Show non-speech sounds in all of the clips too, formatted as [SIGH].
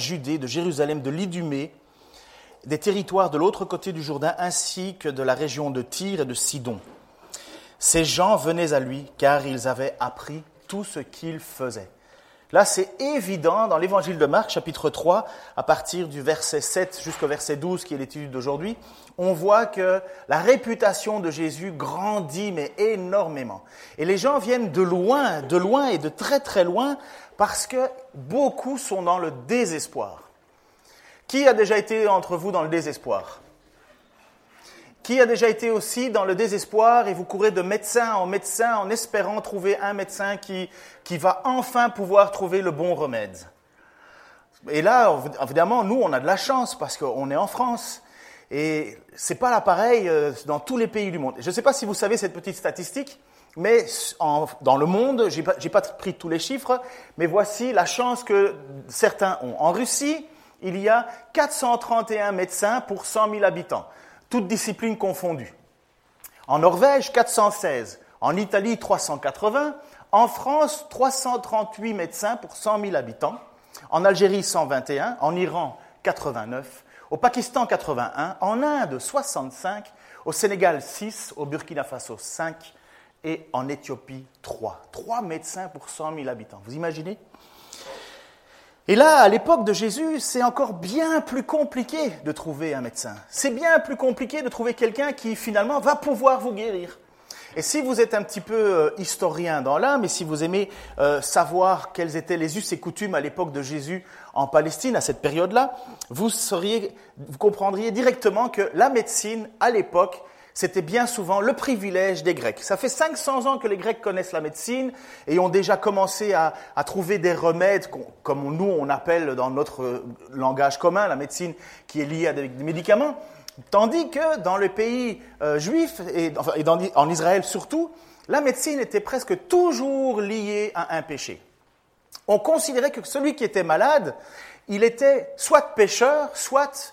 Judée, de Jérusalem, de l'Idumée, des territoires de l'autre côté du Jourdain, ainsi que de la région de Tyr et de Sidon. Ces gens venaient à lui car ils avaient appris tout ce qu'il faisait. Là, c'est évident dans l'évangile de Marc, chapitre 3, à partir du verset 7 jusqu'au verset 12, qui est l'étude d'aujourd'hui, on voit que la réputation de Jésus grandit, mais énormément. Et les gens viennent de loin, de loin et de très très loin, parce que beaucoup sont dans le désespoir. Qui a déjà été entre vous dans le désespoir? Qui a déjà été aussi dans le désespoir et vous courez de médecin en médecin en espérant trouver un médecin qui, va enfin pouvoir trouver le bon remède? Et là, évidemment, nous, on a de la chance parce qu'on est en France. Et c'est pas là pareil euh, dans tous les pays du monde. Je ne sais pas si vous savez cette petite statistique, mais dans le monde, je n'ai pas, pas, pris tous les chiffres, mais voici la chance que certains ont. En Russie, il y a 431 médecins pour 100 000 habitants, toutes disciplines confondues. En Norvège, 416. En Italie, 380. En France, 338 médecins pour 100 000 habitants. En Algérie, 121. En Iran, 89. Au Pakistan, 81. En Inde, 65. Au Sénégal, 6. Au Burkina Faso, 5 et en Éthiopie, trois. Trois médecins pour 100 000 habitants. Vous imaginez? Et là, à l'époque de Jésus, c'est encore bien plus compliqué de trouver un médecin. C'est bien plus compliqué de trouver quelqu'un qui finalement va pouvoir vous guérir. Et si vous êtes un petit peu euh, historien dans l'âme, et si vous aimez euh, savoir quels étaient les us et coutumes à l'époque de Jésus en Palestine, à cette période-là, vous, vous comprendriez directement que la médecine, à l'époque, c'était bien souvent le privilège des Grecs. Ça fait 500 ans que les Grecs connaissent la médecine et ont déjà commencé à, trouver des remèdes, comme nous on appelle dans notre langage commun la médecine qui est liée à des, médicaments. Tandis que dans le pays euh, juif et, en Israël surtout, la médecine était presque toujours liée à un péché. On considérait que celui qui était malade, il était soit pécheur, soit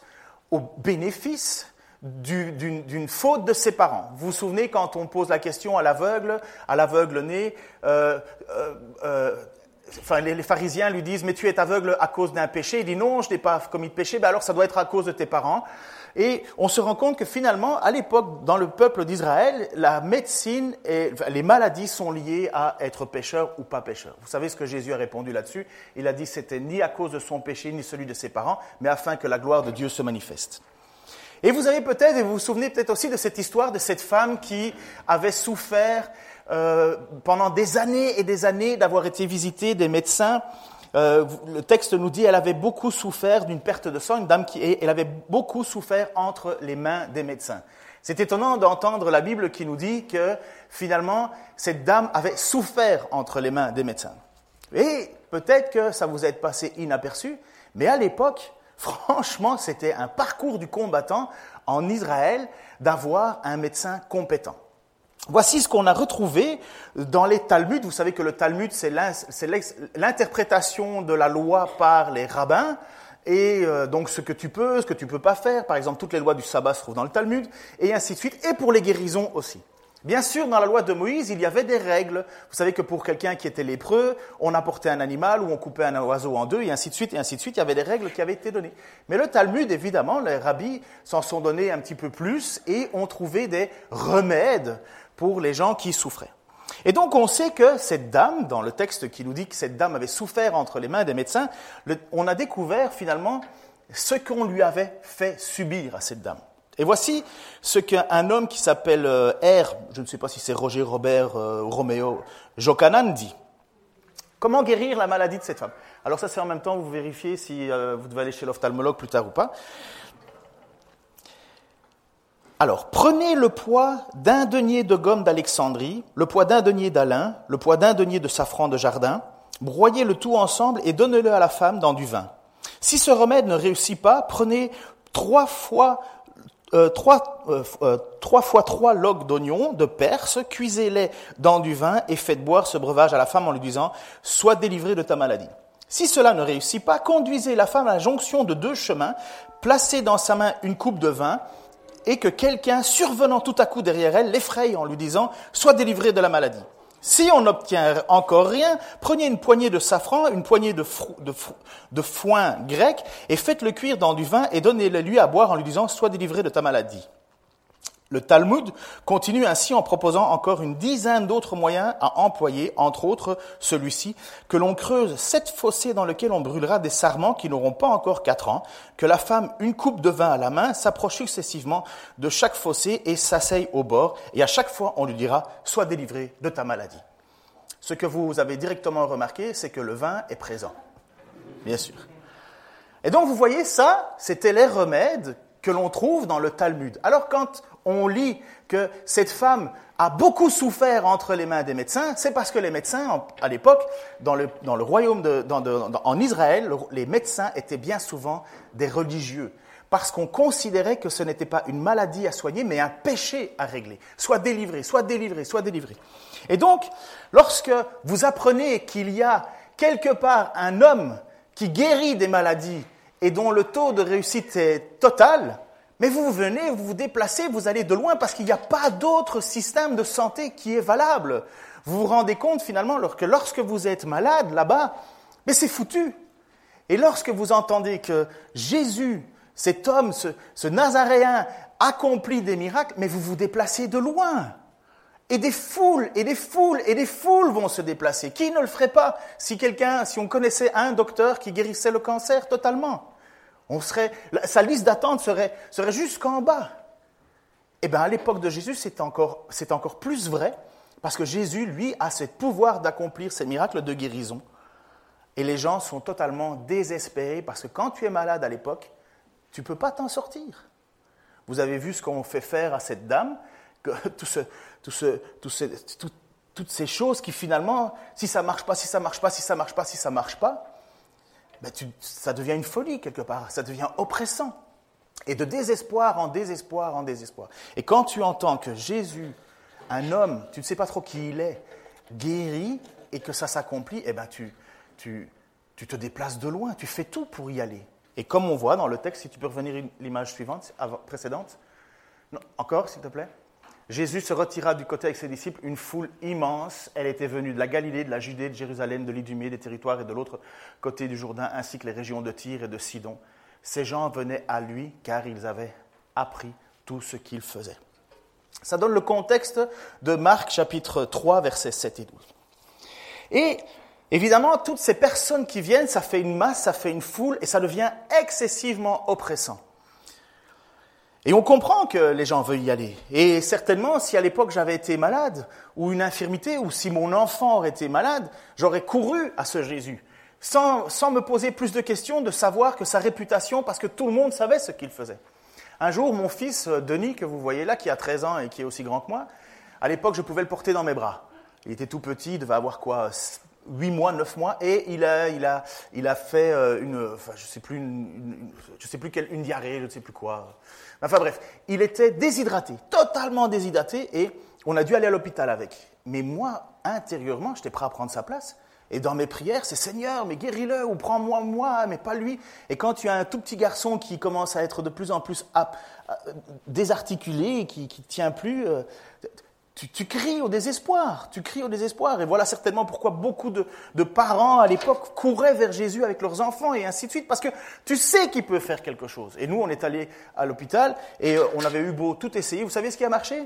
au bénéfice d'une faute de ses parents. Vous vous souvenez quand on pose la question à l'aveugle, à l'aveugle né, euh, euh, euh, enfin, les, pharisiens lui disent, mais tu es aveugle à cause d'un péché. Il dit, non, je n'ai pas commis de péché, ben alors ça doit être à cause de tes parents. Et on se rend compte que finalement, à l'époque, dans le peuple d'Israël, la médecine et les maladies sont liées à être pécheur ou pas pécheur. Vous savez ce que Jésus a répondu là-dessus? Il a dit, c'était ni à cause de son péché, ni celui de ses parents, mais afin que la gloire de Dieu se manifeste. Et vous avez peut-être, et vous vous souvenez peut-être aussi de cette histoire de cette femme qui avait souffert euh, pendant des années et des années d'avoir été visitée des médecins. Euh, le texte nous dit elle avait beaucoup souffert d'une perte de sang, une dame qui, elle avait beaucoup souffert entre les mains des médecins. C'est étonnant d'entendre la Bible qui nous dit que finalement cette dame avait souffert entre les mains des médecins. Et peut-être que ça vous est passé inaperçu, mais à l'époque, Franchement, c'était un parcours du combattant en Israël d'avoir un médecin compétent. Voici ce qu'on a retrouvé dans les Talmuds. Vous savez que le Talmud, c'est l'interprétation de la loi par les rabbins. Et euh, donc ce que tu peux, ce que tu peux pas faire. Par exemple, toutes les lois du sabbat se trouvent dans le Talmud, et ainsi de suite. Et pour les guérisons aussi. Bien sûr, dans la loi de Moïse, il y avait des règles. Vous savez que pour quelqu'un qui était lépreux, on apportait un animal ou on coupait un oiseau en deux, et ainsi de suite, et ainsi de suite. Il y avait des règles qui avaient été données. Mais le Talmud, évidemment, les rabbis s'en sont donnés un petit peu plus et ont trouvé des remèdes pour les gens qui souffraient. Et donc, on sait que cette dame, dans le texte qui nous dit que cette dame avait souffert entre les mains des médecins, on a découvert finalement ce qu'on lui avait fait subir à cette dame. Et voici ce qu'un homme qui s'appelle euh, R, je ne sais pas si c'est Roger, Robert, euh, Roméo, Jokanan dit. Comment guérir la maladie de cette femme? Alors ça c'est en même temps, vous vérifiez si euh, vous devez aller chez l'ophtalmologue plus tard ou pas. Alors, prenez le poids d'un denier de gomme d'Alexandrie, le poids d'un denier d'Alain, le poids d'un denier de safran de jardin, broyez le tout ensemble et donnez-le à la femme dans du vin. Si ce remède ne réussit pas, prenez trois fois euh, trois, euh, euh, trois fois trois logs d'oignons de Perse, cuisez-les dans du vin et faites boire ce breuvage à la femme en lui disant Sois délivrée de ta maladie. Si cela ne réussit pas, conduisez la femme à la jonction de deux chemins, placez dans sa main une coupe de vin, et que quelqu'un, survenant tout à coup derrière elle, l'effraie en lui disant Sois délivrée de la maladie. Si on n'obtient encore rien, prenez une poignée de safran, une poignée de, foin grec, et faites-le cuire dans du vin et donnez-le lui à boire en lui disant Sois délivré de ta maladie. Le Talmud continue ainsi en proposant encore une dizaine d'autres moyens à employer, entre autres celui-ci, que l'on creuse sept fossés dans lesquels on brûlera des sarments qui n'auront pas encore quatre ans, que la femme, une coupe de vin à la main, s'approche successivement de chaque fossé et s'asseye au bord, et à chaque fois on lui dira, sois délivré de ta maladie. Ce que vous avez directement remarqué, c'est que le vin est présent. Bien sûr. Et donc vous voyez, ça, c'était les remèdes que l'on trouve dans le Talmud. Alors quand on lit que cette femme a beaucoup souffert entre les mains des médecins, c'est parce que les médecins, à l'époque, dans le, dans le royaume de, en Israël, les médecins étaient bien souvent des religieux, parce qu'on considérait que ce n'était pas une maladie à soigner, mais un péché à régler. Soit délivré, soit délivré, soit délivré. Et donc, lorsque vous apprenez qu'il y a quelque part un homme qui guérit des maladies et dont le taux de réussite est total, mais vous venez, vous vous déplacez, vous allez de loin parce qu'il n'y a pas d'autre système de santé qui est valable. Vous vous rendez compte finalement que lorsque vous êtes malade là-bas, mais c'est foutu. Et lorsque vous entendez que Jésus, cet homme, ce, ce Nazaréen, accomplit des miracles, mais vous vous déplacez de loin. Et des foules, et des foules, et des foules vont se déplacer. Qui ne le ferait pas si quelqu'un, si on connaissait un docteur qui guérissait le cancer totalement? On serait, sa liste d'attente serait, serait jusqu'en bas. Eh bien, à l'époque de Jésus, c'est encore, c'est encore plus vrai, parce que Jésus, lui, a ce pouvoir d'accomplir ces miracles de guérison. Et les gens sont totalement désespérés, parce que quand tu es malade à l'époque, tu ne peux pas t'en sortir. Vous avez vu ce qu'on fait faire à cette dame, [LAUGHS] toutes ces choses qui finalement, si ça marche pas, si ça marche pas, si ça marche pas, si ça marche pas, ben ça devient une folie quelque part, ça devient oppressant. Et de désespoir en désespoir en désespoir. Et quand tu entends que Jésus, un homme, tu ne sais pas trop qui il est, guérit et que ça s'accomplit, eh ben tu, tu, tu te déplaces de loin, tu fais tout pour y aller. Et comme on voit dans le texte, si tu peux revenir l'image suivante, précédente, non, encore s'il te plaît. Jésus se retira du côté avec ses disciples, une foule immense. Elle était venue de la Galilée, de la Judée, de Jérusalem, de l'Idumée, des territoires et de l'autre côté du Jourdain, ainsi que les régions de Tyr et de Sidon. Ces gens venaient à lui car ils avaient appris tout ce qu'il faisait. Ça donne le contexte de Marc chapitre 3, versets 7 et 12. Et évidemment, toutes ces personnes qui viennent, ça fait une masse, ça fait une foule et ça devient excessivement oppressant. Et on comprend que les gens veulent y aller. Et certainement, si à l'époque j'avais été malade, ou une infirmité, ou si mon enfant aurait été malade, j'aurais couru à ce Jésus, sans, me poser plus de questions, de savoir que sa réputation, parce que tout le monde savait ce qu'il faisait. Un jour, mon fils, euh, Denis, que vous voyez là, qui a 13 ans et qui est aussi grand que moi, à l'époque, je pouvais le porter dans mes bras. Il était tout petit, il devait avoir quoi 8 mois, 9 mois, et il a, il a, il a fait euh, une, enfin, je sais plus, une, je sais plus quelle, une diarrhée, je ne sais plus quoi. Enfin bref, il était déshydraté, totalement déshydraté, et on a dû aller à l'hôpital avec. Mais moi, intérieurement, j'étais prêt à prendre sa place. Et dans mes prières, c'est Seigneur, mais guéris-le, ou prends-moi moi, mais pas lui. Et quand tu as un tout petit garçon qui commence à être de plus en plus désarticulé, qui ne tient plus, euh, tu, cries au désespoir, tu cries au désespoir. Et voilà certainement pourquoi beaucoup de, parents à l'époque couraient vers Jésus avec leurs enfants et ainsi de suite, parce que tu sais qu'il peut faire quelque chose. Et nous, on est allés à l'hôpital et euh, on avait eu beau tout essayer. Vous savez ce qui a marché?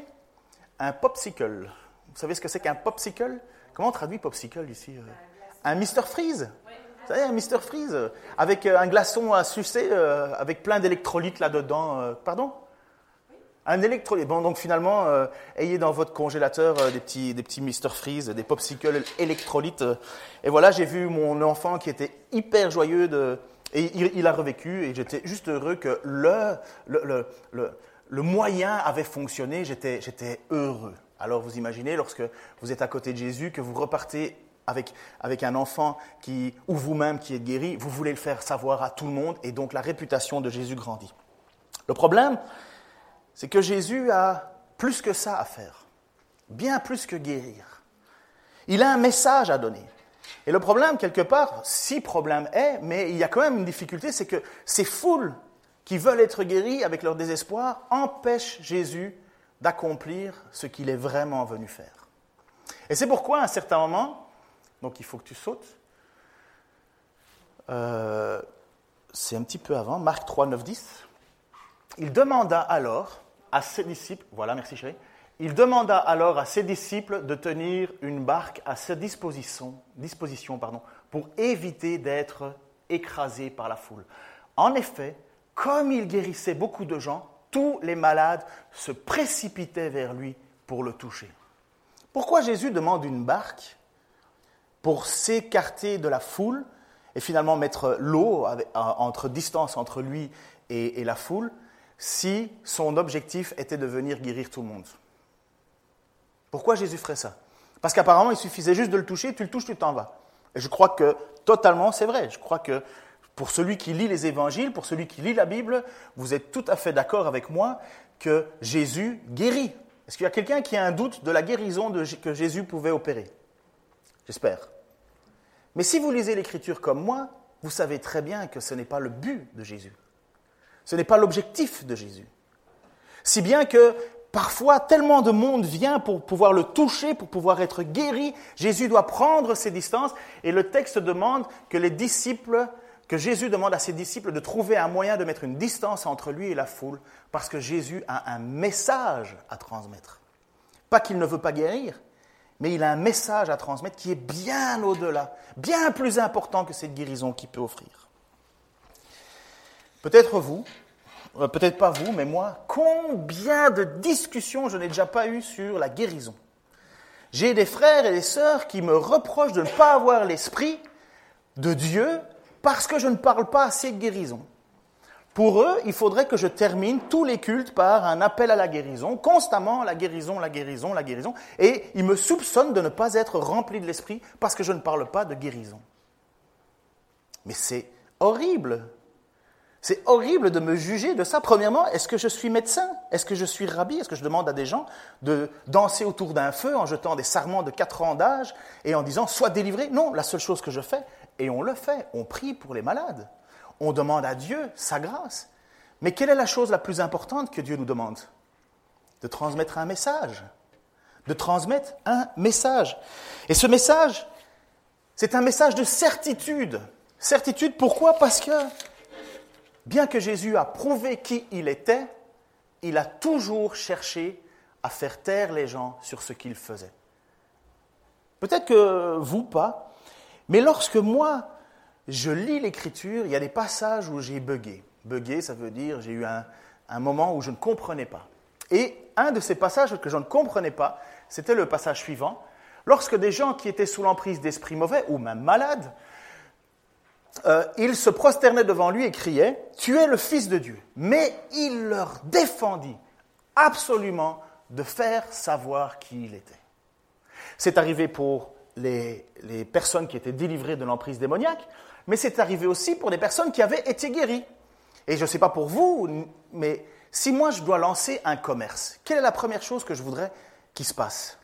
Un popsicle. Vous savez ce que c'est qu'un popsicle? Comment on traduit popsicle ici euh? Un Mr Freeze? Vous savez, un Mr Freeze avec euh, un glaçon à sucer, avec plein d'électrolytes là-dedans. Pardon? Un électrolyte. Bon, donc finalement, euh, ayez dans votre congélateur euh, des petits, des petits Mr Freeze, des popsicles électrolytes. et voilà, j'ai vu mon enfant qui était hyper joyeux de, et il, a revécu. Et j'étais juste heureux que le, le, le, le moyen avait fonctionné. J'étais, j'étais heureux. Alors vous imaginez, lorsque vous êtes à côté de Jésus, que vous repartez avec, avec un enfant qui, ou vous-même qui êtes guéri, vous voulez le faire savoir à tout le monde et donc la réputation de Jésus grandit. Le problème, c'est que Jésus a plus que ça à faire, bien plus que guérir. Il a un message à donner. Et le problème, quelque part, si problème est, mais il y a quand même une difficulté, c'est que ces foules qui veulent être guéries avec leur désespoir empêchent Jésus d'accomplir ce qu'il est vraiment venu faire. Et c'est pourquoi, à un certain moment, donc il faut que tu sautes, euh, c'est un petit peu avant, Marc 3, 9, 10, il demanda alors à ses disciples, voilà, merci chérie, il demanda alors à ses disciples de tenir une barque à sa disposition, disposition pardon, pour éviter d'être écrasés par la foule. En effet, comme il guérissait beaucoup de gens, tous les malades se précipitaient vers lui pour le toucher. Pourquoi Jésus demande une barque pour s'écarter de la foule et finalement mettre l'eau entre distance entre lui et, et la foule? Si son objectif était de venir guérir tout le monde Pourquoi Jésus ferait ça? Parce qu'apparemment, il suffisait juste de le toucher, tu le touches, tu t'en vas. Et je crois que totalement, c'est vrai. Je crois que pour celui qui lit les évangiles, pour celui qui lit la Bible, vous êtes tout à fait d'accord avec moi que Jésus guérit. Est-ce qu'il y a quelqu'un qui a un doute de la guérison que Jésus pouvait opérer? J'espère. Mais si vous lisez l'Écriture comme moi, vous savez très bien que ce n'est pas le but de Jésus. Ce n'est pas l'objectif de Jésus. Si bien que parfois tellement de monde vient pour pouvoir le toucher, pour pouvoir être guéri, Jésus doit prendre ses distances et le texte demande que les disciples que Jésus demande à ses disciples de trouver un moyen de mettre une distance entre lui et la foule, parce que Jésus a un message à transmettre. Pas qu'il ne veut pas guérir, mais il a un message à transmettre qui est bien au-delà, bien plus important que cette guérison qu'il peut offrir. Peut-être vous, euh, peut-être pas vous, mais moi, combien de discussions je n'ai déjà pas eues sur la guérison J'ai des frères et des sœurs qui me reprochent de ne pas avoir l'esprit de Dieu parce que je ne parle pas assez de guérison. Pour eux, il faudrait que je termine tous les cultes par un appel à la guérison, constamment la guérison, la guérison, la guérison, et ils me soupçonnent de ne pas être rempli de l'esprit parce que je ne parle pas de guérison. Mais c'est horrible. C'est horrible de me juger de ça. Premièrement, est-ce que je suis médecin? Est-ce que je suis rabbi? Est-ce que je demande à des gens de danser autour d'un feu en jetant des sarments de 4 ans d'âge et en disant sois délivré? Non, la seule chose que je fais, et on le fait. On prie pour les malades. On demande à Dieu sa grâce. Mais quelle est la chose la plus importante que Dieu nous demande? De transmettre un message. De transmettre un message. Et ce message, c'est un message de certitude. Certitude, pourquoi? Parce que, bien que Jésus a prouvé qui il était, il a toujours cherché à faire taire les gens sur ce qu'il faisait. Peut-être que vous pas, mais lorsque moi, je lis l'Écriture, il y a des passages où j'ai bugué. Bugué, ça veut dire j'ai eu un, moment où je ne comprenais pas. Et un de ces passages que je ne comprenais pas, c'était le passage suivant. Lorsque des gens qui étaient sous l'emprise d'esprits mauvais ou même malades, euh, ils se prosternaient devant lui et criaient Tu es le Fils de Dieu. Mais il leur défendit absolument de faire savoir qui il était. C'est arrivé pour les, personnes qui étaient délivrées de l'emprise démoniaque, mais c'est arrivé aussi pour des personnes qui avaient été guéries. Et je ne sais pas pour vous, mais si moi je dois lancer un commerce, quelle est la première chose que je voudrais qu'il se passe?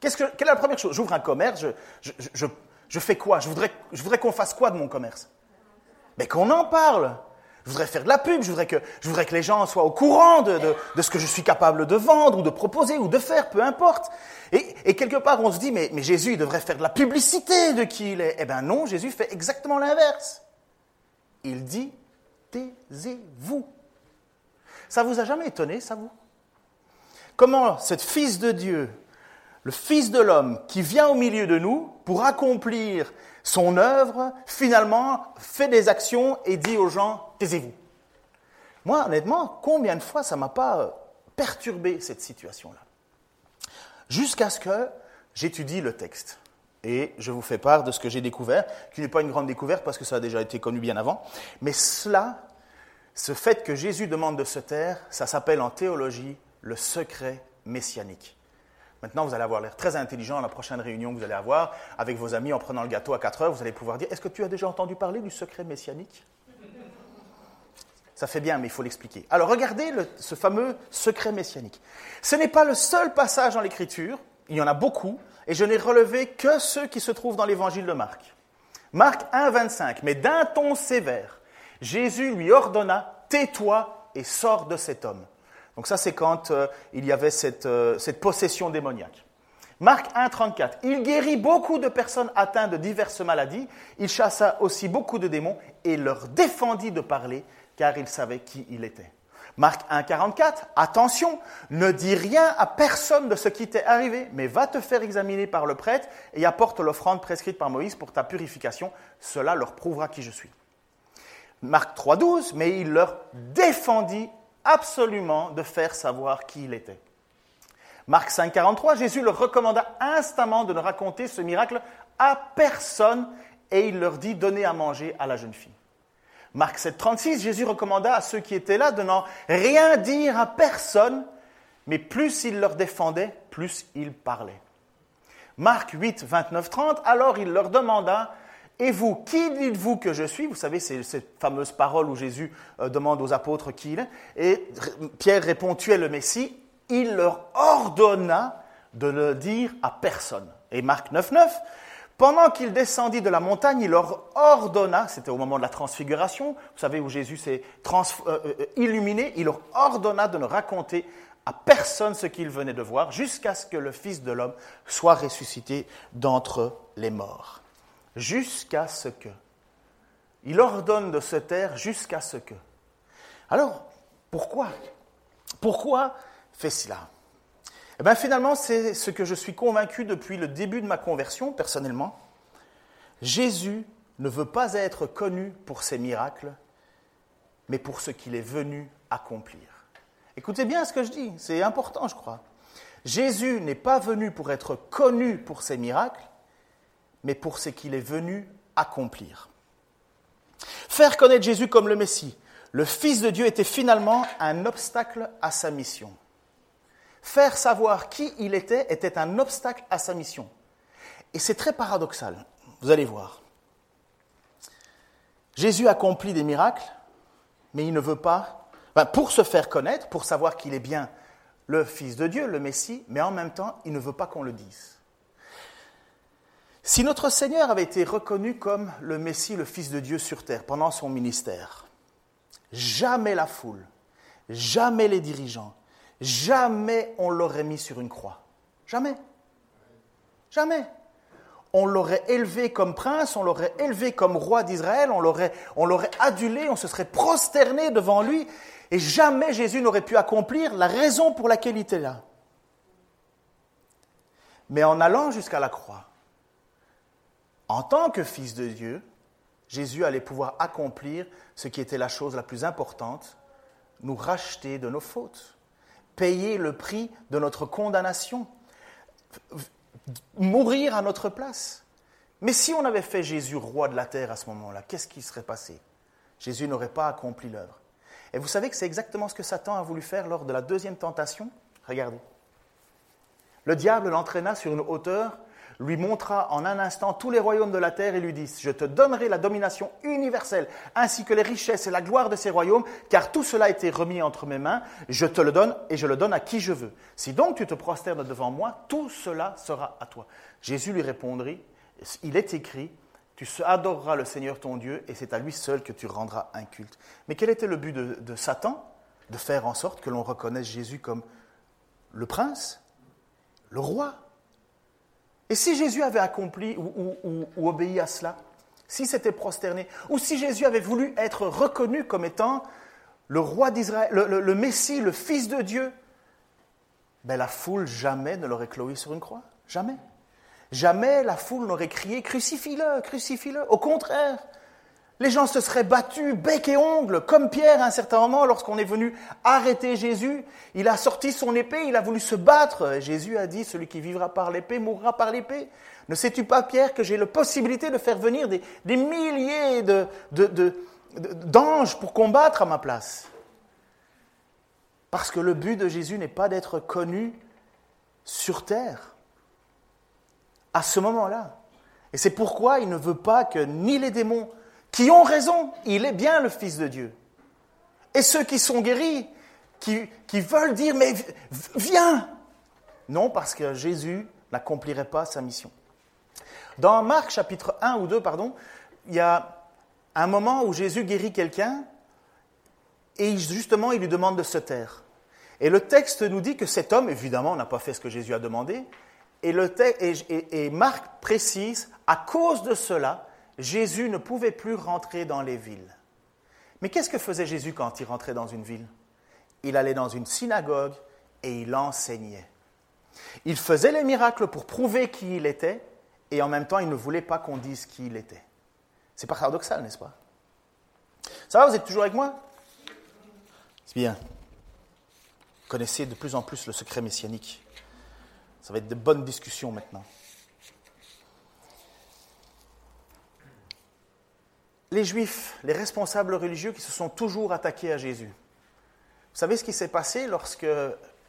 Que, Quelle est la première chose? J'ouvre un commerce, je, fais quoi? Je voudrais, je qu'on fasse quoi de mon commerce? Mais qu'on en parle je voudrais faire de la pub, je voudrais que, je les gens soient au courant de, ce que je suis capable de vendre ou de proposer ou de faire, peu importe. Et, quelque part, on se dit, mais, Jésus, il devrait faire de la publicité de qui il est. Eh bien non, Jésus fait exactement l'inverse. Il dit, taisez-vous. Ça vous a jamais étonné, ça vous? Comment cet Fils de Dieu, le Fils de l'homme qui vient au milieu de nous pour accomplir son œuvre, finalement, fait des actions et dit aux gens, taisez-vous. Moi, honnêtement, combien de fois ça m'a pas perturbé cette situation-là? Jusqu'à ce que j'étudie le texte. Et je vous fais part de ce que j'ai découvert, qui n'est pas une grande découverte parce que ça a déjà été connu bien avant. Mais cela, ce fait que Jésus demande de se taire, ça s'appelle en théologie le secret messianique. Maintenant, vous allez avoir l'air très intelligent à la prochaine réunion que vous allez avoir avec vos amis en prenant le gâteau à 4 heures. Vous allez pouvoir dire Est-ce que tu as déjà entendu parler du secret messianique? Ça fait bien, mais il faut l'expliquer. Alors, regardez ce fameux secret messianique. Ce n'est pas le seul passage dans l'Écriture, il y en a beaucoup, et je n'ai relevé que ceux qui se trouvent dans l'évangile de Marc. Marc 1, 25. Mais d'un ton sévère, Jésus lui ordonna Tais-toi et sors de cet homme. Donc ça, c'est quand euh, il y avait cette, euh, cette possession démoniaque. Marc 1, 34. Il guérit beaucoup de personnes atteintes de diverses maladies. Il chassa aussi beaucoup de démons et leur défendit de parler, car il savait qui il était. Marc 1, 44. Attention, ne dis rien à personne de ce qui t'est arrivé, mais va te faire examiner par le prêtre et apporte l'offrande prescrite par Moïse pour ta purification. Cela leur prouvera qui je suis. Marc 3, 12. Mais il leur défendit absolument de faire savoir qui il était. Marc 5, 43, Jésus leur recommanda instamment de ne raconter ce miracle à personne et il leur dit donnez à manger à la jeune fille. Marc 7, 36, Jésus recommanda à ceux qui étaient là de n'en rien dire à personne, mais plus il leur défendait, plus il parlait. Marc 8, 29, 30, alors il leur demanda et vous, qui dites-vous que je suis? Vous savez, c'est cette fameuse parole où Jésus euh, demande aux apôtres qui il est. Et Pierre répond, tu es le Messie. Il leur ordonna de le dire à personne. Et Marc 9, 9, pendant qu'il descendit de la montagne, il leur ordonna, c'était au moment de la transfiguration, vous savez où Jésus s'est euh, euh, illuminé, il leur ordonna de ne raconter à personne ce qu'il venait de voir, jusqu'à ce que le Fils de l'homme soit ressuscité d'entre les morts jusqu'à ce que. Il ordonne de se taire jusqu'à ce que. Alors, pourquoi? Pourquoi fait cela? Eh bien, finalement, c'est ce que je suis convaincu depuis le début de ma conversion, personnellement. Jésus ne veut pas être connu pour ses miracles, mais pour ce qu'il est venu accomplir. Écoutez bien ce que je dis, c'est important, je crois. Jésus n'est pas venu pour être connu pour ses miracles, mais pour ce qu'il est venu accomplir. Faire connaître Jésus comme le Messie, le Fils de Dieu, était finalement un obstacle à sa mission. Faire savoir qui il était était un obstacle à sa mission. Et c'est très paradoxal, vous allez voir. Jésus accomplit des miracles, mais il ne veut pas, pour se faire connaître, pour savoir qu'il est bien le Fils de Dieu, le Messie, mais en même temps, il ne veut pas qu'on le dise. Si notre Seigneur avait été reconnu comme le Messie, le Fils de Dieu sur terre pendant son ministère, jamais la foule, jamais les dirigeants, jamais on l'aurait mis sur une croix. Jamais. Jamais. On l'aurait élevé comme prince, on l'aurait élevé comme roi d'Israël, on l'aurait, on l'aurait adulé, on se serait prosterné devant lui, et jamais Jésus n'aurait pu accomplir la raison pour laquelle il était là. Mais en allant jusqu'à la croix, en tant que fils de Dieu, Jésus allait pouvoir accomplir ce qui était la chose la plus importante, nous racheter de nos fautes, payer le prix de notre condamnation, mourir à notre place. Mais si on avait fait Jésus roi de la terre à ce moment-là, qu'est-ce qui serait passé? Jésus n'aurait pas accompli l'œuvre. Et vous savez que c'est exactement ce que Satan a voulu faire lors de la deuxième tentation? Regardez. Le diable l'entraîna sur une hauteur lui montra en un instant tous les royaumes de la terre et lui dit, je te donnerai la domination universelle, ainsi que les richesses et la gloire de ces royaumes, car tout cela a été remis entre mes mains, je te le donne et je le donne à qui je veux. Si donc tu te prosternes devant moi, tout cela sera à toi. Jésus lui répondit, il est écrit, tu adoreras le Seigneur ton Dieu et c'est à lui seul que tu rendras un culte. Mais quel était le but de, de Satan De faire en sorte que l'on reconnaisse Jésus comme le prince, le roi, et si Jésus avait accompli ou, obéi à cela, si s'était prosterné, ou si Jésus avait voulu être reconnu comme étant le roi d'Israël, le, Messie, le Fils de Dieu, ben la foule jamais ne l'aurait cloué sur une croix. Jamais. Jamais la foule n'aurait crié Crucifie-le, crucifie-le. Au contraire, les gens se seraient battus bec et ongle, comme Pierre à un certain moment, lorsqu'on est venu arrêter Jésus. Il a sorti son épée, il a voulu se battre. Jésus a dit, celui qui vivra par l'épée mourra par l'épée. Ne sais-tu pas, Pierre, que j'ai la possibilité de faire venir des, milliers d'anges pour combattre à ma place? Parce que le but de Jésus n'est pas d'être connu, sur terre à ce moment-là. Et c'est pourquoi il ne veut pas que ni les démons, qui ont raison, il est bien le Fils de Dieu, et ceux qui sont guéris, qui, qui veulent dire, mais viens. Non, parce que Jésus n'accomplirait pas sa mission. Dans Marc chapitre 1 ou 2, pardon, il y a un moment où Jésus guérit quelqu'un et justement il lui demande de se taire. Et le texte nous dit que cet homme, évidemment, n'a pas fait ce que Jésus a demandé, et, le et, et Marc précise, à cause de cela, Jésus ne pouvait plus rentrer dans les villes. Mais qu'est-ce que faisait Jésus quand il rentrait dans une ville? Il allait dans une synagogue et il enseignait. Il faisait les miracles pour prouver qui il était, et en même temps, il ne voulait pas qu'on dise qui il était. C'est paradoxal, n'est-ce pas? Ça va, vous êtes toujours avec moi? C'est bien. Connaissez de plus en plus le secret messianique. Ça va être de bonnes discussions maintenant. Les juifs, les responsables religieux qui se sont toujours attaqués à Jésus. Vous savez ce qui s'est passé lorsque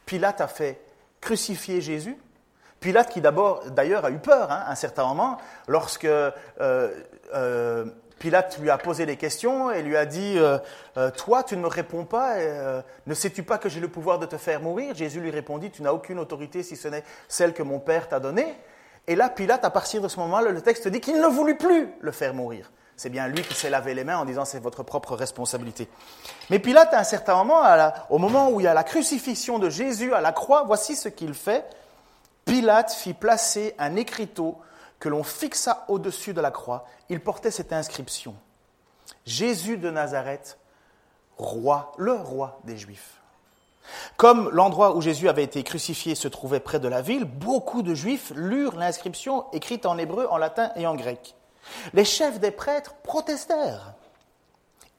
Pilate a fait crucifier Jésus? Pilate qui d'abord, d'ailleurs, a eu peur hein, à un certain moment, lorsque euh, euh, Pilate lui a posé des questions et lui a dit euh, Toi, tu ne me réponds pas, ne sais-tu pas que j'ai le pouvoir de te faire mourir? Jésus lui répondit Tu n'as aucune autorité si ce n'est celle que mon Père t'a donnée. Et là, Pilate, à partir de ce moment-là, le texte dit qu'il ne voulut plus le faire mourir. C'est bien lui qui s'est lavé les mains en disant c'est votre propre responsabilité. Mais Pilate, à un certain moment, au moment où il y a la crucifixion de Jésus à la croix, voici ce qu'il fait. Pilate fit placer un écriteau que l'on fixa au-dessus de la croix. Il portait cette inscription. Jésus de Nazareth, roi, le roi des Juifs. Comme l'endroit où Jésus avait été crucifié se trouvait près de la ville, beaucoup de Juifs lurent l'inscription écrite en hébreu, en latin et en grec. Les chefs des prêtres protestèrent.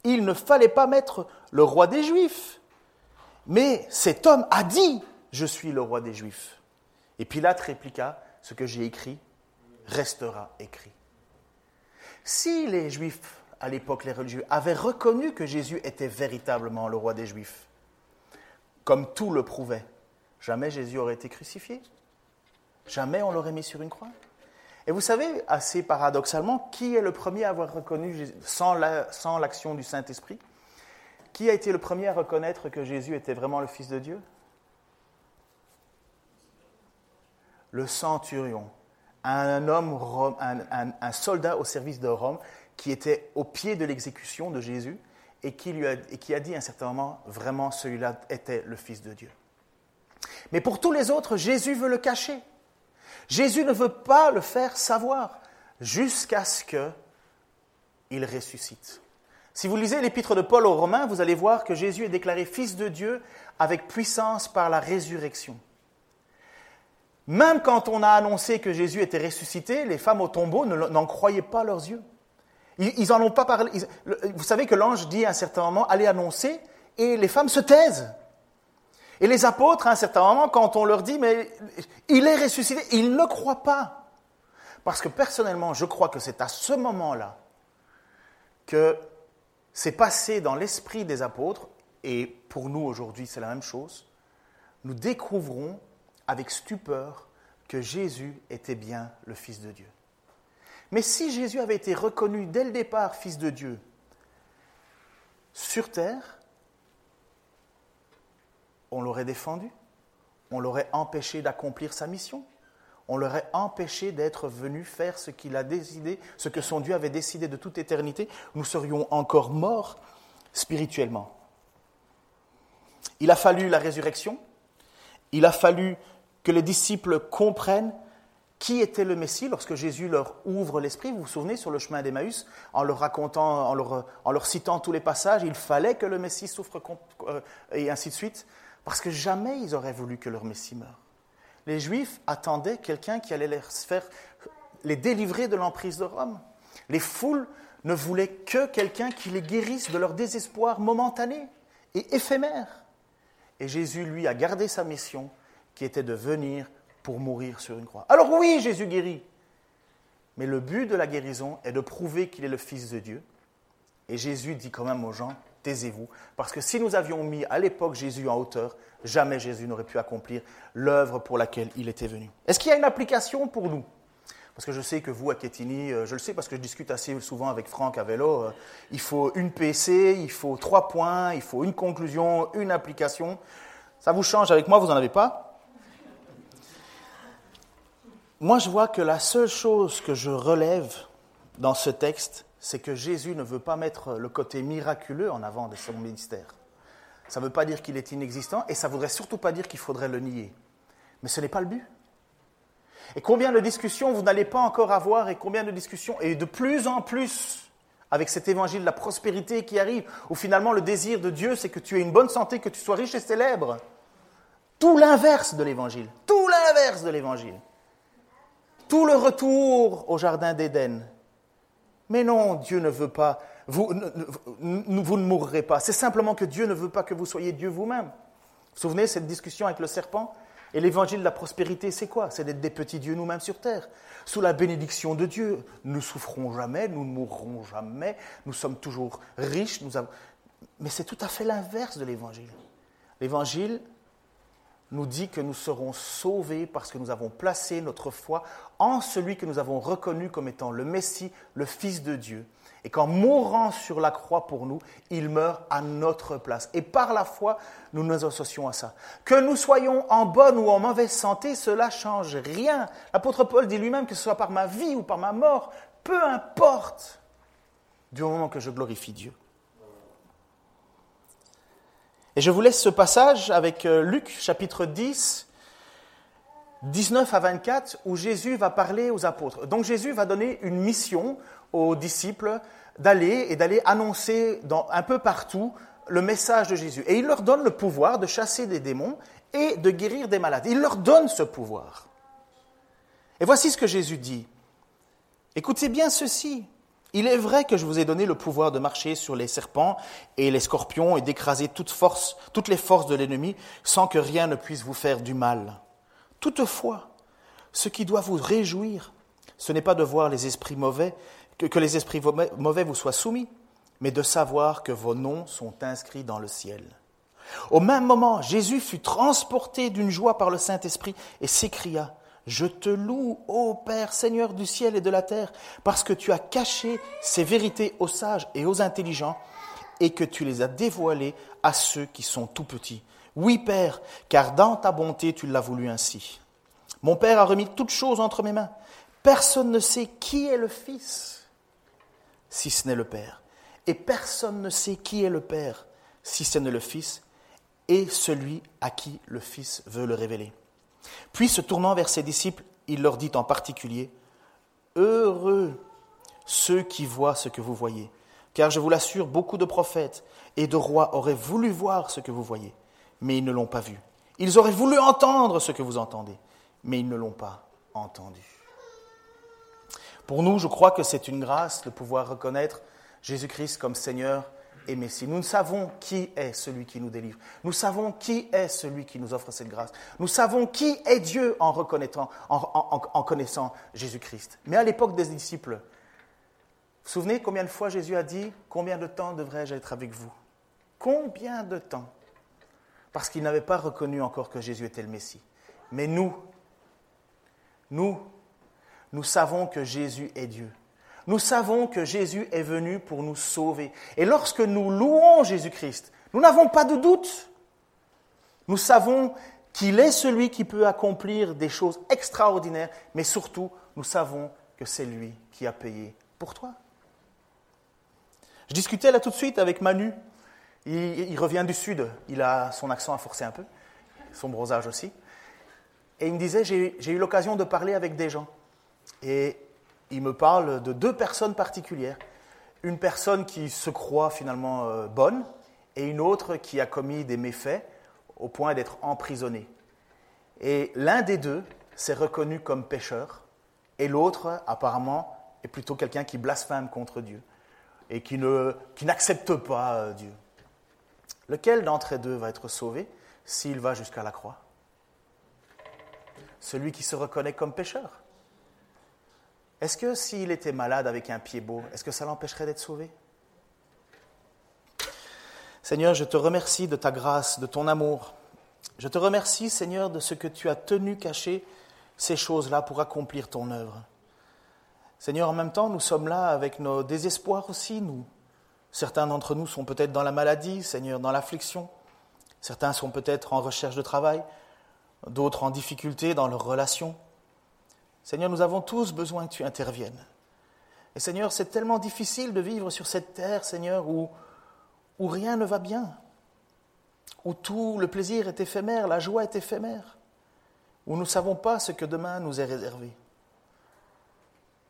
Il ne fallait pas mettre le roi des Juifs. Mais cet homme a dit, je suis le roi des Juifs. Et Pilate répliqua, ce que j'ai écrit restera écrit. Si les Juifs, à l'époque les religieux, avaient reconnu que Jésus était véritablement le roi des Juifs, comme tout le prouvait, jamais Jésus aurait été crucifié. Jamais on l'aurait mis sur une croix. Et vous savez, assez paradoxalement, qui est le premier à avoir reconnu, sans l'action du Saint-Esprit, qui a été le premier à reconnaître que Jésus était vraiment le Fils de Dieu? Le centurion, un homme, un, soldat au service de Rome qui était au pied de l'exécution de Jésus et qui, a, et qui a dit à un certain moment, vraiment celui-là était le Fils de Dieu. Mais pour tous les autres, Jésus veut le cacher. Jésus ne veut pas le faire savoir jusqu'à ce qu'il ressuscite. Si vous lisez l'épître de Paul aux Romains, vous allez voir que Jésus est déclaré Fils de Dieu avec puissance par la résurrection. Même quand on a annoncé que Jésus était ressuscité, les femmes au tombeau n'en croyaient pas leurs yeux. Ils n'en ont pas parlé. vous savez que l'ange dit à un certain moment, allez annoncer, et les femmes se taisent. Et les apôtres, à un certain moment, quand on leur dit, mais il est ressuscité, ils ne croient pas. Parce que personnellement, je crois que c'est à ce moment-là que c'est passé dans l'esprit des apôtres, et pour nous aujourd'hui c'est la même chose, nous découvrons avec stupeur que Jésus était bien le Fils de Dieu. Mais si Jésus avait été reconnu dès le départ Fils de Dieu sur terre, on l'aurait défendu, on l'aurait empêché d'accomplir sa mission, on l'aurait empêché d'être venu faire ce qu'il a décidé, ce que son Dieu avait décidé de toute éternité, nous serions encore morts spirituellement. Il a fallu la résurrection, il a fallu que les disciples comprennent qui était le Messie lorsque Jésus leur ouvre l'esprit. Vous vous souvenez sur le chemin d'Emmaüs, en leur racontant, en leur, en leur, citant tous les passages, il fallait que le Messie souffre euh, et ainsi de suite, parce que jamais ils auraient voulu que leur Messie meure. Les Juifs attendaient quelqu'un qui allait les faire les délivrer de l'emprise de Rome. Les foules ne voulaient que quelqu'un qui les guérisse de leur désespoir momentané et éphémère. Et Jésus, lui, a gardé sa mission qui était de venir pour mourir sur une croix. Alors oui, Jésus guérit, mais le but de la guérison est de prouver qu'il est le Fils de Dieu Et Jésus dit quand même aux gens, taisez-vous, parce que si nous avions mis à l'époque Jésus en hauteur, jamais Jésus n'aurait pu accomplir l'œuvre pour laquelle il était venu. Est-ce qu'il y a une application pour nous? Parce que je sais que vous, à Kétini, euh, je le sais parce que je discute assez souvent avec Franck à vélo, euh, il faut une PC, il faut trois points, il faut une conclusion, une application. Ça vous change avec moi, vous n'en avez pas? Moi, je vois que la seule chose que je relève dans ce texte, c'est que Jésus ne veut pas mettre le côté miraculeux en avant de son ministère. Ça ne veut pas dire qu'il est inexistant et ça ne voudrait surtout pas dire qu'il faudrait le nier. Mais ce n'est pas le but. Et combien de discussions vous n'allez pas encore avoir et combien de discussions, et de plus en plus avec cet évangile de la prospérité qui arrive, où finalement le désir de Dieu, c'est que tu aies une bonne santé, que tu sois riche et célèbre. Tout l'inverse de l'évangile. Tout l'inverse de l'évangile. Tout le retour au jardin d'Éden. Mais non, Dieu ne veut pas, vous, ne mourrez pas. C'est simplement que Dieu ne veut pas que vous soyez Dieu vous-même. Vous vous souvenez cette discussion avec le serpent Et l'évangile de la prospérité, c'est quoi? C'est d'être des petits dieux nous-mêmes sur terre. Sous la bénédiction de Dieu, nous ne souffrons jamais, nous ne mourrons jamais, nous sommes toujours riches. Mais c'est tout à fait l'inverse de l'évangile. L'évangile, nous dit que nous serons sauvés parce que nous avons placé notre foi en celui que nous avons reconnu comme étant le Messie, le Fils de Dieu. Et qu'en mourant sur la croix pour nous, il meurt à notre place. Et par la foi, nous nous associons à ça. Que nous soyons en bonne ou en mauvaise santé, cela change rien. L'apôtre Paul dit lui-même que ce soit par ma vie ou par ma mort, peu importe, du moment que je glorifie Dieu. Et je vous laisse ce passage avec euh, Luc chapitre 10, 19 à 24, où Jésus va parler aux apôtres. Donc Jésus va donner une mission aux disciples d'aller et d'aller annoncer un peu partout le message de Jésus. Et il leur donne le pouvoir de chasser des démons et de guérir des malades. Il leur donne ce pouvoir. Et voici ce que Jésus dit. Écoutez bien ceci. Il est vrai que je vous ai donné le pouvoir de marcher sur les serpents et les scorpions et d'écraser toutes les forces de l'ennemi sans que rien ne puisse vous faire du mal. Toutefois, ce qui doit vous réjouir, ce n'est pas de voir les esprits mauvais, que, que les esprits mauvais vous soient soumis, mais de savoir que vos noms sont inscrits dans le ciel. Au même moment, Jésus fut transporté d'une joie par le Saint-Esprit et s'écria, je te loue, ô Père, Seigneur du ciel et de la terre, parce que tu as caché ces vérités aux sages et aux intelligents, et que tu les as dévoilées à ceux qui sont tout petits. Oui, Père, car dans ta bonté tu l'as voulu ainsi. Mon Père a remis toutes choses entre mes mains. Personne ne sait qui est le Fils, si ce n'est le Père. Et personne ne sait qui est le Père, si ce n'est le Fils, et celui à qui le Fils veut le révéler. Puis, se tournant vers ses disciples, il leur dit en particulier, Heureux ceux qui voient ce que vous voyez, car je vous l'assure, beaucoup de prophètes et de rois auraient voulu voir ce que vous voyez, mais ils ne l'ont pas vu. Ils auraient voulu entendre ce que vous entendez, mais ils ne l'ont pas entendu. Pour nous, je crois que c'est une grâce de pouvoir reconnaître Jésus-Christ comme Seigneur et Messie. Nous savons qui est celui qui nous délivre. Nous savons qui est celui qui nous offre cette grâce. Nous savons qui est Dieu en reconnaissant, en, connaissant Jésus-Christ. Mais à l'époque des disciples, vous vous souvenez combien de fois Jésus a dit Combien de temps devrais-je être avec vous? Combien de temps? Parce qu'ils n'avaient pas reconnu encore que Jésus était le Messie. Mais nous, nous, nous savons que Jésus est Dieu. Nous savons que Jésus est venu pour nous sauver. Et lorsque nous louons Jésus-Christ, nous n'avons pas de doute. Nous savons qu'il est celui qui peut accomplir des choses extraordinaires, mais surtout, nous savons que c'est lui qui a payé pour toi. Je discutais là tout de suite avec Manu. Il, revient du sud. Il a son accent à forcer un peu, son bronzage aussi. Et il me disait, j'ai eu l'occasion de parler avec des gens. Et il me parle de deux personnes particulières. Une personne qui se croit finalement euh, bonne et une autre qui a commis des méfaits au point d'être emprisonnée. Et l'un des deux s'est reconnu comme pécheur et l'autre apparemment est plutôt quelqu'un qui blasphème contre Dieu et qui, n'accepte pas euh, Dieu. Lequel d'entre les deux va être sauvé s'il va jusqu'à la croix? Celui qui se reconnaît comme pécheur est-ce que s'il était malade avec un pied beau, est-ce que ça l'empêcherait d'être sauvé? Seigneur, je te remercie de ta grâce, de ton amour. Je te remercie, Seigneur, de ce que tu as tenu caché ces choses-là pour accomplir ton œuvre. Seigneur, en même temps, nous sommes là avec nos désespoirs aussi. Nous, certains d'entre nous sont peut-être dans la maladie, Seigneur, dans l'affliction. Certains sont peut-être en recherche de travail, d'autres en difficulté dans leurs relations. Seigneur, nous avons tous besoin que tu interviennes. Et Seigneur, c'est tellement difficile de vivre sur cette terre, Seigneur, où, où rien ne va bien, où tout le plaisir est éphémère, la joie est éphémère, où nous ne savons pas ce que demain nous est réservé.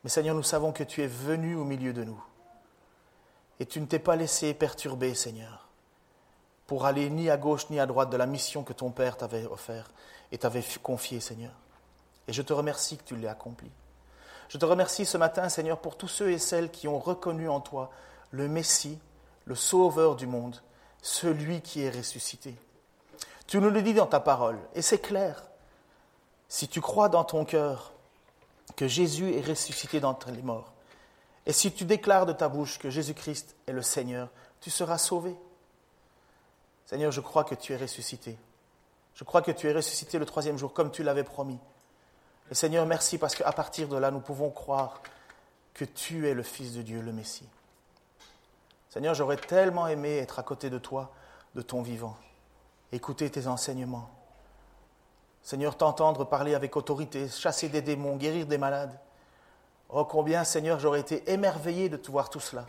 Mais Seigneur, nous savons que tu es venu au milieu de nous. Et tu ne t'es pas laissé perturber, Seigneur, pour aller ni à gauche ni à droite de la mission que ton Père t'avait offerte et t'avait confiée, Seigneur. Et je te remercie que tu l'aies accompli. Je te remercie ce matin, Seigneur, pour tous ceux et celles qui ont reconnu en toi le Messie, le Sauveur du monde, celui qui est ressuscité. Tu nous le dis dans ta parole, et c'est clair. Si tu crois dans ton cœur que Jésus est ressuscité d'entre les morts, et si tu déclares de ta bouche que Jésus-Christ est le Seigneur, tu seras sauvé. Seigneur, je crois que tu es ressuscité. Je crois que tu es ressuscité le troisième jour, comme tu l'avais promis. Et Seigneur, merci parce qu'à partir de là, nous pouvons croire que tu es le Fils de Dieu, le Messie. Seigneur, j'aurais tellement aimé être à côté de toi, de ton vivant, écouter tes enseignements. Seigneur, t'entendre parler avec autorité, chasser des démons, guérir des malades. Oh, combien, Seigneur, j'aurais été émerveillé de te voir tout cela.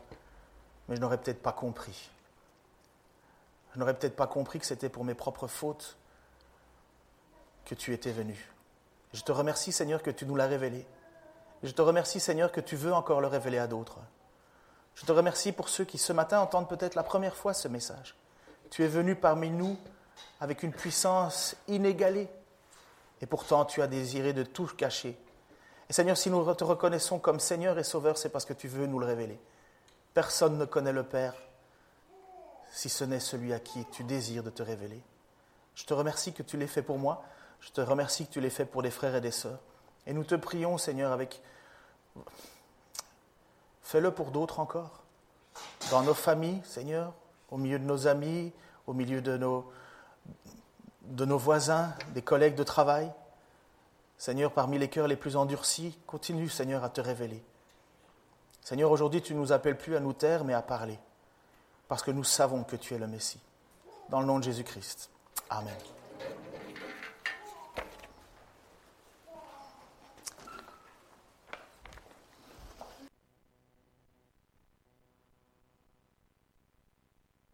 Mais je n'aurais peut-être pas compris. Je n'aurais peut-être pas compris que c'était pour mes propres fautes que tu étais venu. Je te remercie, Seigneur, que tu nous l'as révélé. Je te remercie, Seigneur, que tu veux encore le révéler à d'autres. Je te remercie pour ceux qui ce matin entendent peut-être la première fois ce message. Tu es venu parmi nous avec une puissance inégalée et pourtant tu as désiré de tout cacher. Et Seigneur, si nous te reconnaissons comme Seigneur et Sauveur, c'est parce que tu veux nous le révéler. Personne ne connaît le Père si ce n'est celui à qui tu désires de te révéler. Je te remercie que tu l'aies fait pour moi. Je te remercie que tu l'aies fait pour des frères et des sœurs. Et nous te prions, Seigneur, avec Fais-le pour d'autres encore. Dans nos familles, Seigneur, au milieu de nos amis, au milieu de nos, de nos voisins, des collègues de travail. Seigneur, parmi les cœurs les plus endurcis, continue, Seigneur, à te révéler. Seigneur, aujourd'hui, tu ne nous appelles plus à nous taire, mais à parler, parce que nous savons que tu es le Messie. Dans le nom de Jésus-Christ. Amen.